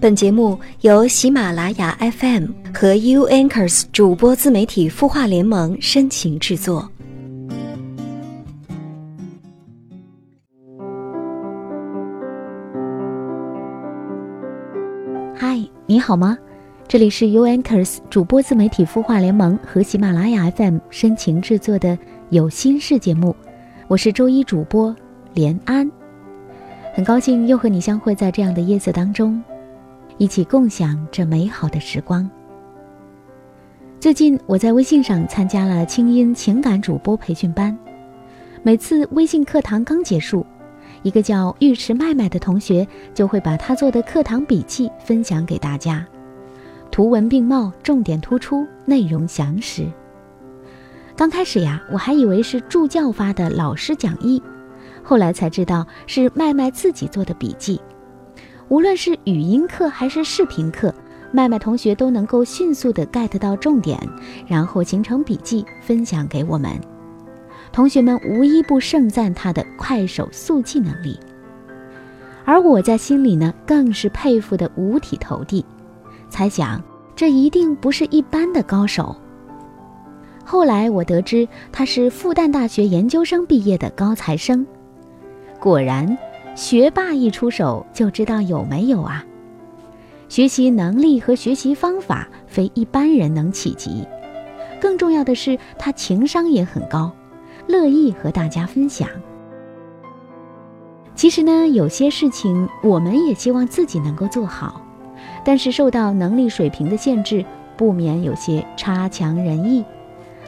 本节目由喜马拉雅 FM 和 U Anchors 主播自媒体孵化联盟深情制作。嗨，你好吗？这里是 U Anchors 主播自媒体孵化联盟和喜马拉雅 FM 深情制作的有心事节目，我是周一主播连安，很高兴又和你相会在这样的夜色当中。一起共享这美好的时光。最近我在微信上参加了清音情感主播培训班，每次微信课堂刚结束，一个叫尉迟麦麦的同学就会把他做的课堂笔记分享给大家，图文并茂，重点突出，内容详实。刚开始呀，我还以为是助教发的老师讲义，后来才知道是麦麦自己做的笔记。无论是语音课还是视频课，麦麦同学都能够迅速的 get 到重点，然后形成笔记分享给我们。同学们无一不盛赞他的快手速记能力，而我在心里呢，更是佩服的五体投地，猜想这一定不是一般的高手。后来我得知他是复旦大学研究生毕业的高材生，果然。学霸一出手就知道有没有啊！学习能力和学习方法非一般人能企及，更重要的是他情商也很高，乐意和大家分享。其实呢，有些事情我们也希望自己能够做好，但是受到能力水平的限制，不免有些差强人意。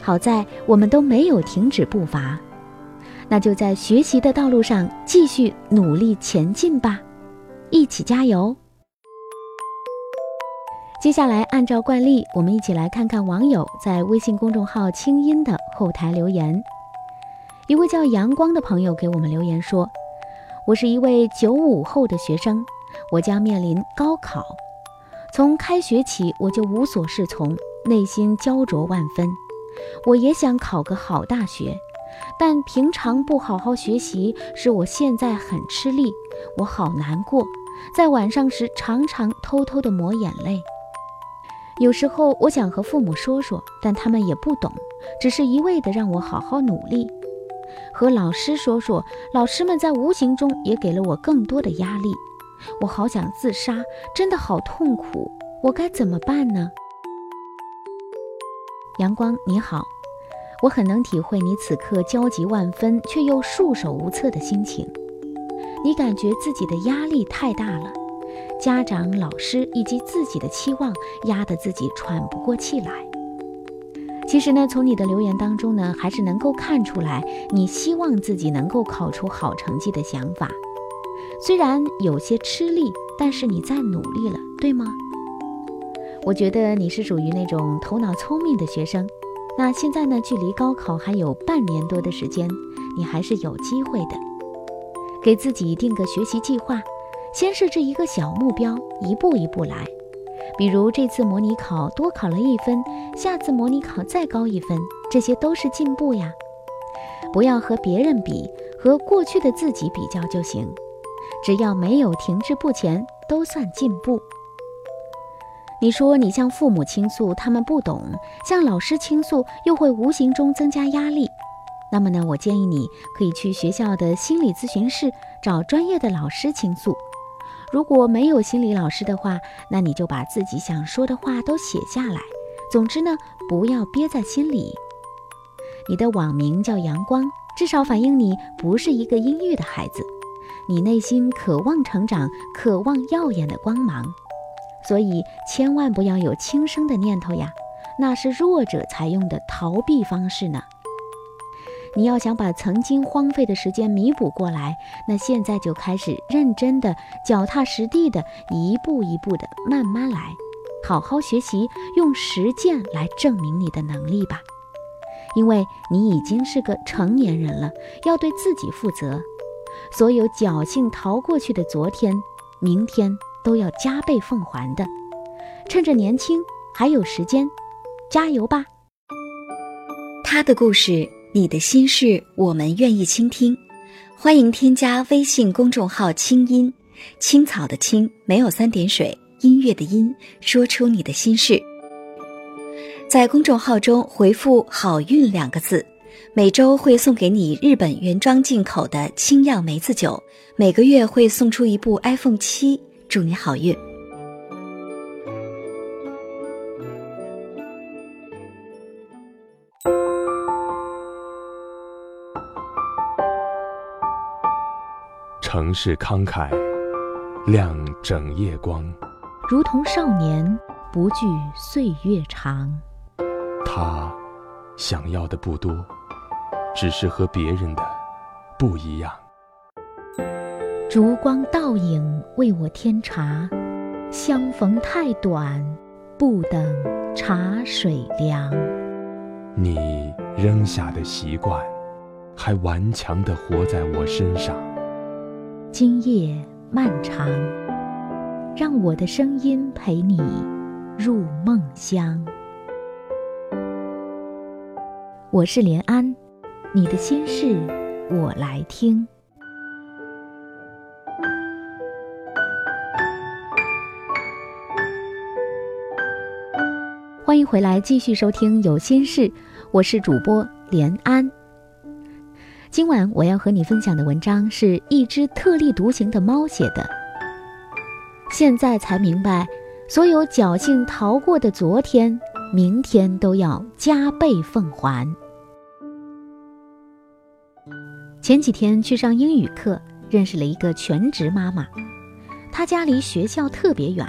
好在我们都没有停止步伐。那就在学习的道路上继续努力前进吧，一起加油！接下来，按照惯例，我们一起来看看网友在微信公众号“清音”的后台留言。一位叫阳光的朋友给我们留言说：“我是一位九五后的学生，我将面临高考。从开学起，我就无所适从，内心焦灼万分。我也想考个好大学。”但平常不好好学习，使我现在很吃力，我好难过。在晚上时，常常偷偷的抹眼泪。有时候我想和父母说说，但他们也不懂，只是一味的让我好好努力。和老师说说，老师们在无形中也给了我更多的压力。我好想自杀，真的好痛苦，我该怎么办呢？阳光，你好。我很能体会你此刻焦急万分却又束手无策的心情。你感觉自己的压力太大了，家长、老师以及自己的期望压得自己喘不过气来。其实呢，从你的留言当中呢，还是能够看出来你希望自己能够考出好成绩的想法。虽然有些吃力，但是你在努力了，对吗？我觉得你是属于那种头脑聪明的学生。那现在呢？距离高考还有半年多的时间，你还是有机会的。给自己定个学习计划，先设置一个小目标，一步一步来。比如这次模拟考多考了一分，下次模拟考再高一分，这些都是进步呀。不要和别人比，和过去的自己比较就行。只要没有停滞不前，都算进步。你说你向父母倾诉，他们不懂；向老师倾诉，又会无形中增加压力。那么呢，我建议你可以去学校的心理咨询室找专业的老师倾诉。如果没有心理老师的话，那你就把自己想说的话都写下来。总之呢，不要憋在心里。你的网名叫阳光，至少反映你不是一个阴郁的孩子，你内心渴望成长，渴望耀眼的光芒。所以千万不要有轻生的念头呀，那是弱者才用的逃避方式呢。你要想把曾经荒废的时间弥补过来，那现在就开始认真的、脚踏实地的，一步一步的慢慢来，好好学习，用实践来证明你的能力吧。因为你已经是个成年人了，要对自己负责。所有侥幸逃过去的昨天、明天。都要加倍奉还的，趁着年轻还有时间，加油吧！他的故事，你的心事，我们愿意倾听。欢迎添加微信公众号“清音青草”的青没有三点水，音乐的音，说出你的心事。在公众号中回复“好运”两个字，每周会送给你日本原装进口的清酿梅子酒，每个月会送出一部 iPhone 七，祝你好运。城市慷慨，亮整夜光。如同少年，不惧岁月长。他想要的不多，只是和别人的不一样。烛光倒影为我添茶，相逢太短，不等茶水凉。你扔下的习惯，还顽强地活在我身上。今夜漫长，让我的声音陪你入梦乡。我是连安，你的心事我来听。欢迎回来，继续收听《有心事》，我是主播连安。今晚我要和你分享的文章是一只特立独行的猫写的。现在才明白，所有侥幸逃过的昨天，明天都要加倍奉还。前几天去上英语课，认识了一个全职妈妈，她家离学校特别远，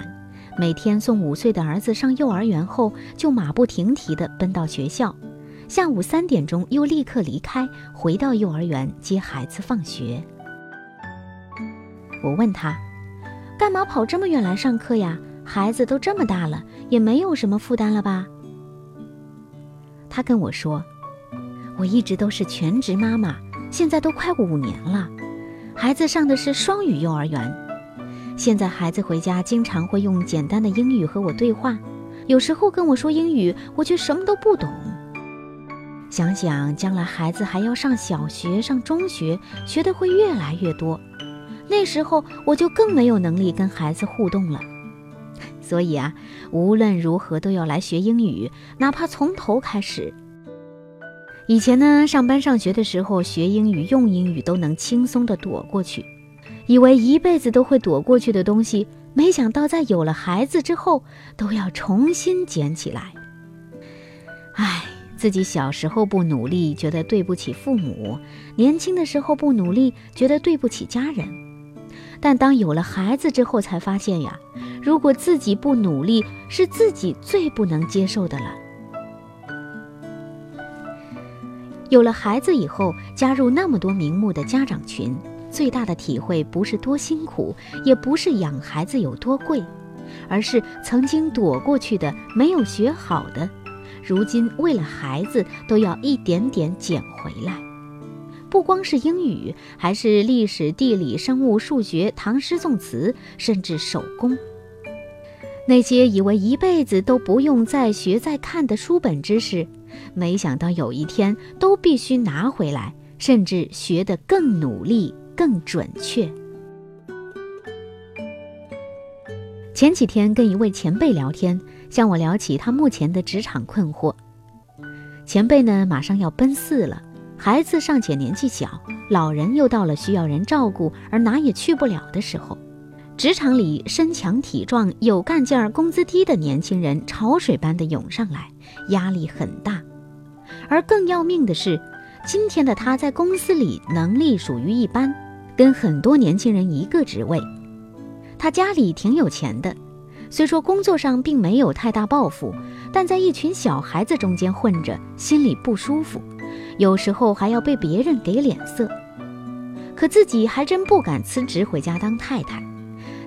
每天送五岁的儿子上幼儿园后，就马不停蹄地奔到学校。下午三点钟又立刻离开，回到幼儿园接孩子放学。我问他，干嘛跑这么远来上课呀？孩子都这么大了，也没有什么负担了吧？他跟我说，我一直都是全职妈妈，现在都快五年了，孩子上的是双语幼儿园，现在孩子回家经常会用简单的英语和我对话，有时候跟我说英语，我却什么都不懂。想想将来孩子还要上小学、上中学，学的会越来越多，那时候我就更没有能力跟孩子互动了。所以啊，无论如何都要来学英语，哪怕从头开始。以前呢，上班上学的时候学英语、用英语都能轻松的躲过去，以为一辈子都会躲过去的东西，没想到在有了孩子之后都要重新捡起来。唉。自己小时候不努力，觉得对不起父母；年轻的时候不努力，觉得对不起家人。但当有了孩子之后，才发现呀，如果自己不努力，是自己最不能接受的了。有了孩子以后，加入那么多名目的家长群，最大的体会不是多辛苦，也不是养孩子有多贵，而是曾经躲过去的、没有学好的。如今为了孩子都要一点点捡回来，不光是英语，还是历史、地理、生物、数学、唐诗宋词，甚至手工。那些以为一辈子都不用再学再看的书本知识，没想到有一天都必须拿回来，甚至学得更努力、更准确。前几天跟一位前辈聊天。向我聊起他目前的职场困惑。前辈呢，马上要奔四了，孩子尚且年纪小，老人又到了需要人照顾而哪也去不了的时候，职场里身强体壮、有干劲儿、工资低的年轻人潮水般的涌上来，压力很大。而更要命的是，今天的他在公司里能力属于一般，跟很多年轻人一个职位。他家里挺有钱的。虽说工作上并没有太大抱负，但在一群小孩子中间混着，心里不舒服，有时候还要被别人给脸色。可自己还真不敢辞职回家当太太，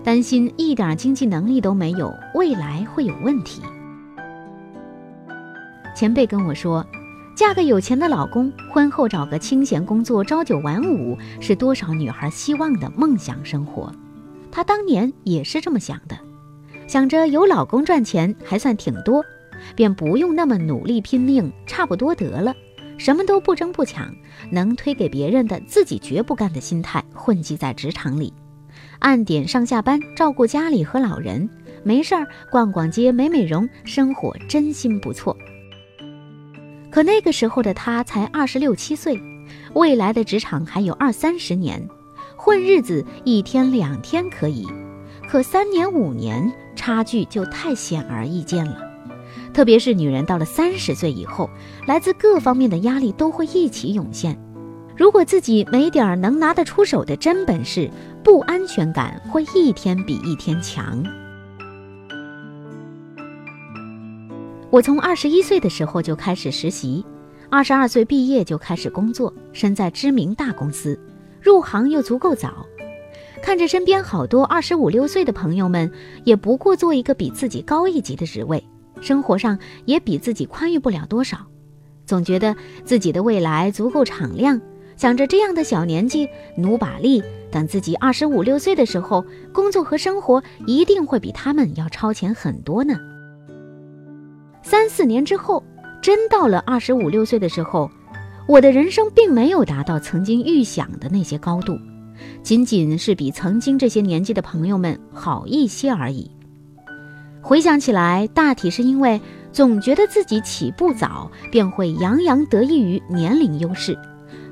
担心一点经济能力都没有，未来会有问题。前辈跟我说，嫁个有钱的老公，婚后找个清闲工作，朝九晚五，是多少女孩希望的梦想生活。她当年也是这么想的。想着有老公赚钱还算挺多，便不用那么努力拼命，差不多得了，什么都不争不抢，能推给别人的自己绝不干的心态混迹在职场里，按点上下班，照顾家里和老人，没事儿逛逛街、美美容，生活真心不错。可那个时候的他才二十六七岁，未来的职场还有二三十年，混日子一天两天可以，可三年五年差距就太显而易见了。特别是女人到了三十岁以后，来自各方面的压力都会一起涌现。如果自己没点儿能拿得出手的真本事，不安全感会一天比一天强。我从二十一岁的时候就开始实习，二十二岁毕业就开始工作，身在知名大公司，入行又足够早。看着身边好多二十五六岁的朋友们，也不过做一个比自己高一级的职位，生活上也比自己宽裕不了多少，总觉得自己的未来足够敞亮，想着这样的小年纪努把力，等自己二十五六岁的时候，工作和生活一定会比他们要超前很多呢。三四年之后，真到了二十五六岁的时候，我的人生并没有达到曾经预想的那些高度，仅仅是比曾经这些年纪的朋友们好一些而已。回想起来，大体是因为总觉得自己起步早，便会洋洋得意于年龄优势，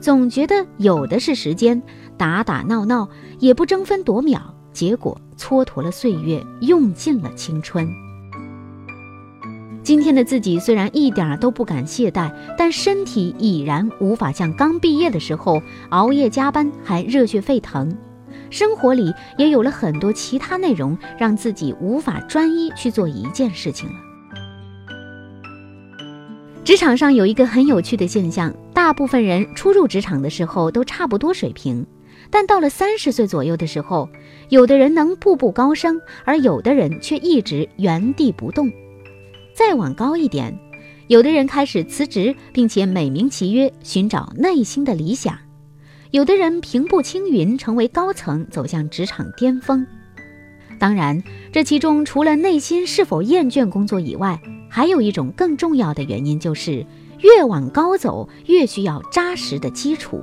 总觉得有的是时间，打打闹闹也不争分夺秒，结果蹉跎了岁月，用尽了青春。今天的自己虽然一点都不敢懈怠，但身体已然无法像刚毕业的时候熬夜加班还热血沸腾。生活里也有了很多其他内容，让自己无法专一去做一件事情了。职场上有一个很有趣的现象：大部分人初入职场的时候都差不多水平，但到了三十岁左右的时候，有的人能步步高升，而有的人却一直原地不动。再往高一点，有的人开始辞职，并且美名其曰寻找内心的理想；有的人平步青云，成为高层，走向职场巅峰。当然，这其中除了内心是否厌倦工作以外，还有一种更重要的原因，就是越往高走，越需要扎实的基础。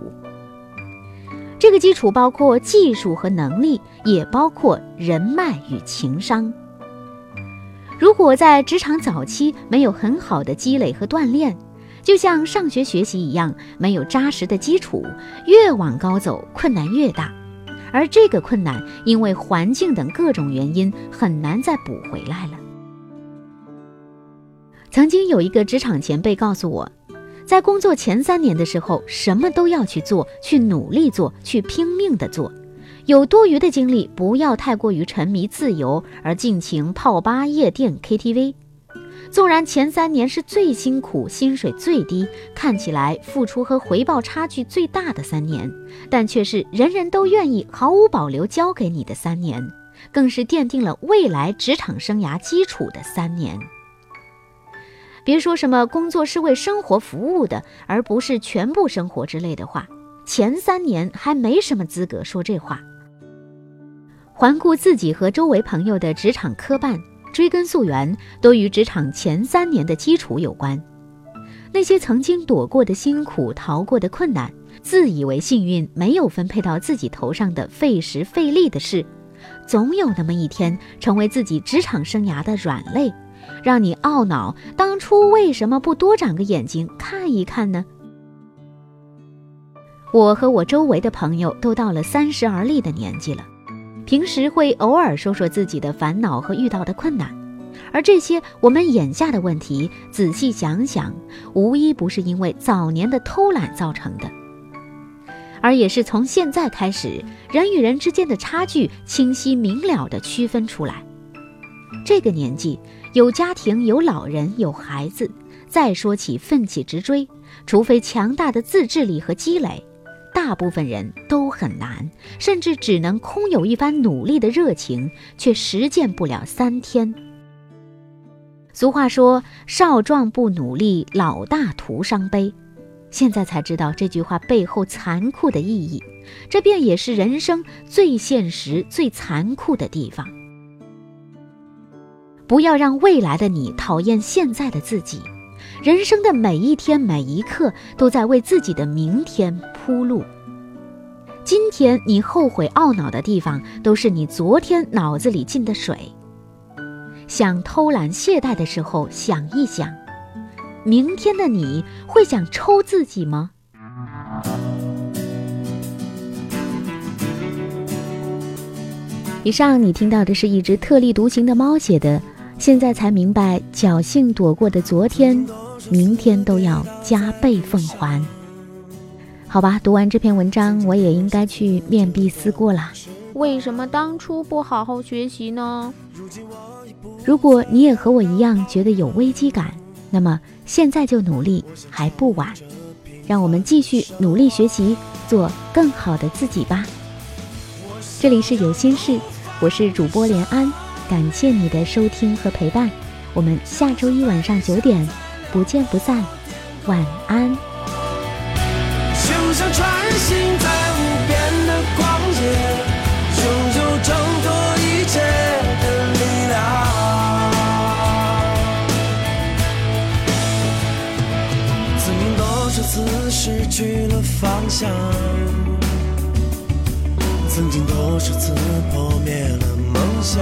这个基础包括技术和能力，也包括人脉与情商。如果在职场早期没有很好的积累和锻炼，就像上学学习一样，没有扎实的基础，越往高走困难越大，而这个困难因为环境等各种原因很难再补回来了。曾经有一个职场前辈告诉我，在工作前三年的时候，什么都要去做，去努力做，去拼命的做。有多余的精力，不要太过于沉迷自由而尽情泡吧、夜店、KTV。纵然前三年是最辛苦、薪水最低、看起来付出和回报差距最大的三年，但却是人人都愿意毫无保留交给你的三年，更是奠定了未来职场生涯基础的三年。别说什么工作是为生活服务的，而不是全部生活之类的话，前三年还没什么资格说这话。环顾自己和周围朋友的职场磕绊，追根溯源，都与职场前三年的基础有关。那些曾经躲过的辛苦、逃过的困难，自以为幸运没有分配到自己头上的费时费力的事，总有那么一天成为自己职场生涯的软肋，让你懊恼当初为什么不多长个眼睛看一看呢？我和我周围的朋友都到了三十而立的年纪了。平时会偶尔说说自己的烦恼和遇到的困难，而这些我们眼下的问题，仔细想想，无一不是因为早年的偷懒造成的，而也是从现在开始，人与人之间的差距清晰明了地区分出来。这个年纪，有家庭、有老人、有孩子，再说起奋起直追，除非强大的自制力和积累。大部分人都很难，甚至只能空有一番努力的热情，却实践不了三天。俗话说：“少壮不努力，老大徒伤悲。”现在才知道这句话背后残酷的意义，这便也是人生最现实、最残酷的地方。不要让未来的你讨厌现在的自己。人生的每一天每一刻都在为自己的明天铺路。今天你后悔懊恼的地方，都是你昨天脑子里进的水。想偷懒懈怠的时候，想一想，明天的你会想抽自己吗？以上你听到的是一只特立独行的猫写的，现在才明白，侥幸躲过的昨天，明天都要加倍奉还。好吧，读完这篇文章，我也应该去面壁思过了。为什么当初不好好学习呢？如果你也和我一样觉得有危机感，那么现在就努力还不晚。让我们继续努力学习，做更好的自己吧。这里是有心事，我是主播连安，感谢你的收听和陪伴，我们下周一晚上九点不见不散，晚安。就像穿行在无边的旷野，拥有挣脱一切的力量。曾经多少次失去了方向。曾经多少次破灭了梦想，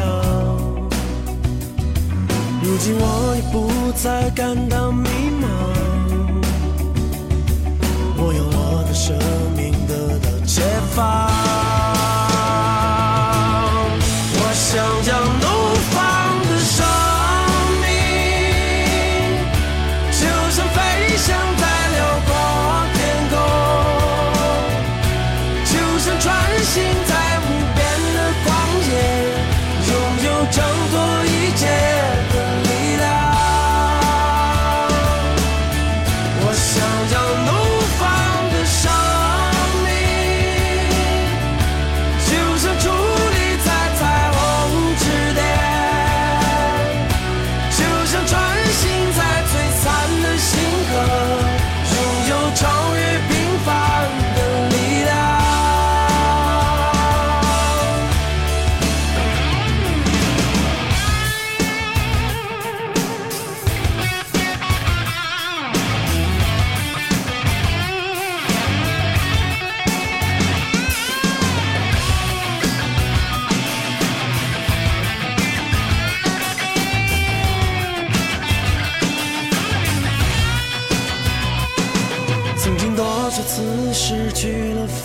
如今我已不再感到迷茫。我用我的生命得到解放。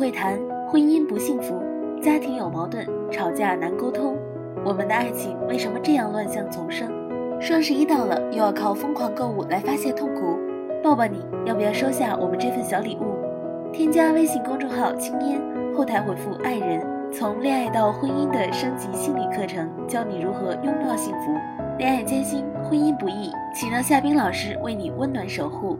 会谈，婚姻不幸福，家庭有矛盾，吵架难沟通，我们的爱情为什么这样乱象丛生？双十一到了，又要靠疯狂购物来发泄痛苦，抱抱你，要不要收下我们这份小礼物？添加微信公众号“青烟”，后台回复“爱人”，从恋爱到婚姻的升级心理课程，教你如何拥抱幸福。恋爱艰辛，婚姻不易，请让夏冰老师为你温暖守护。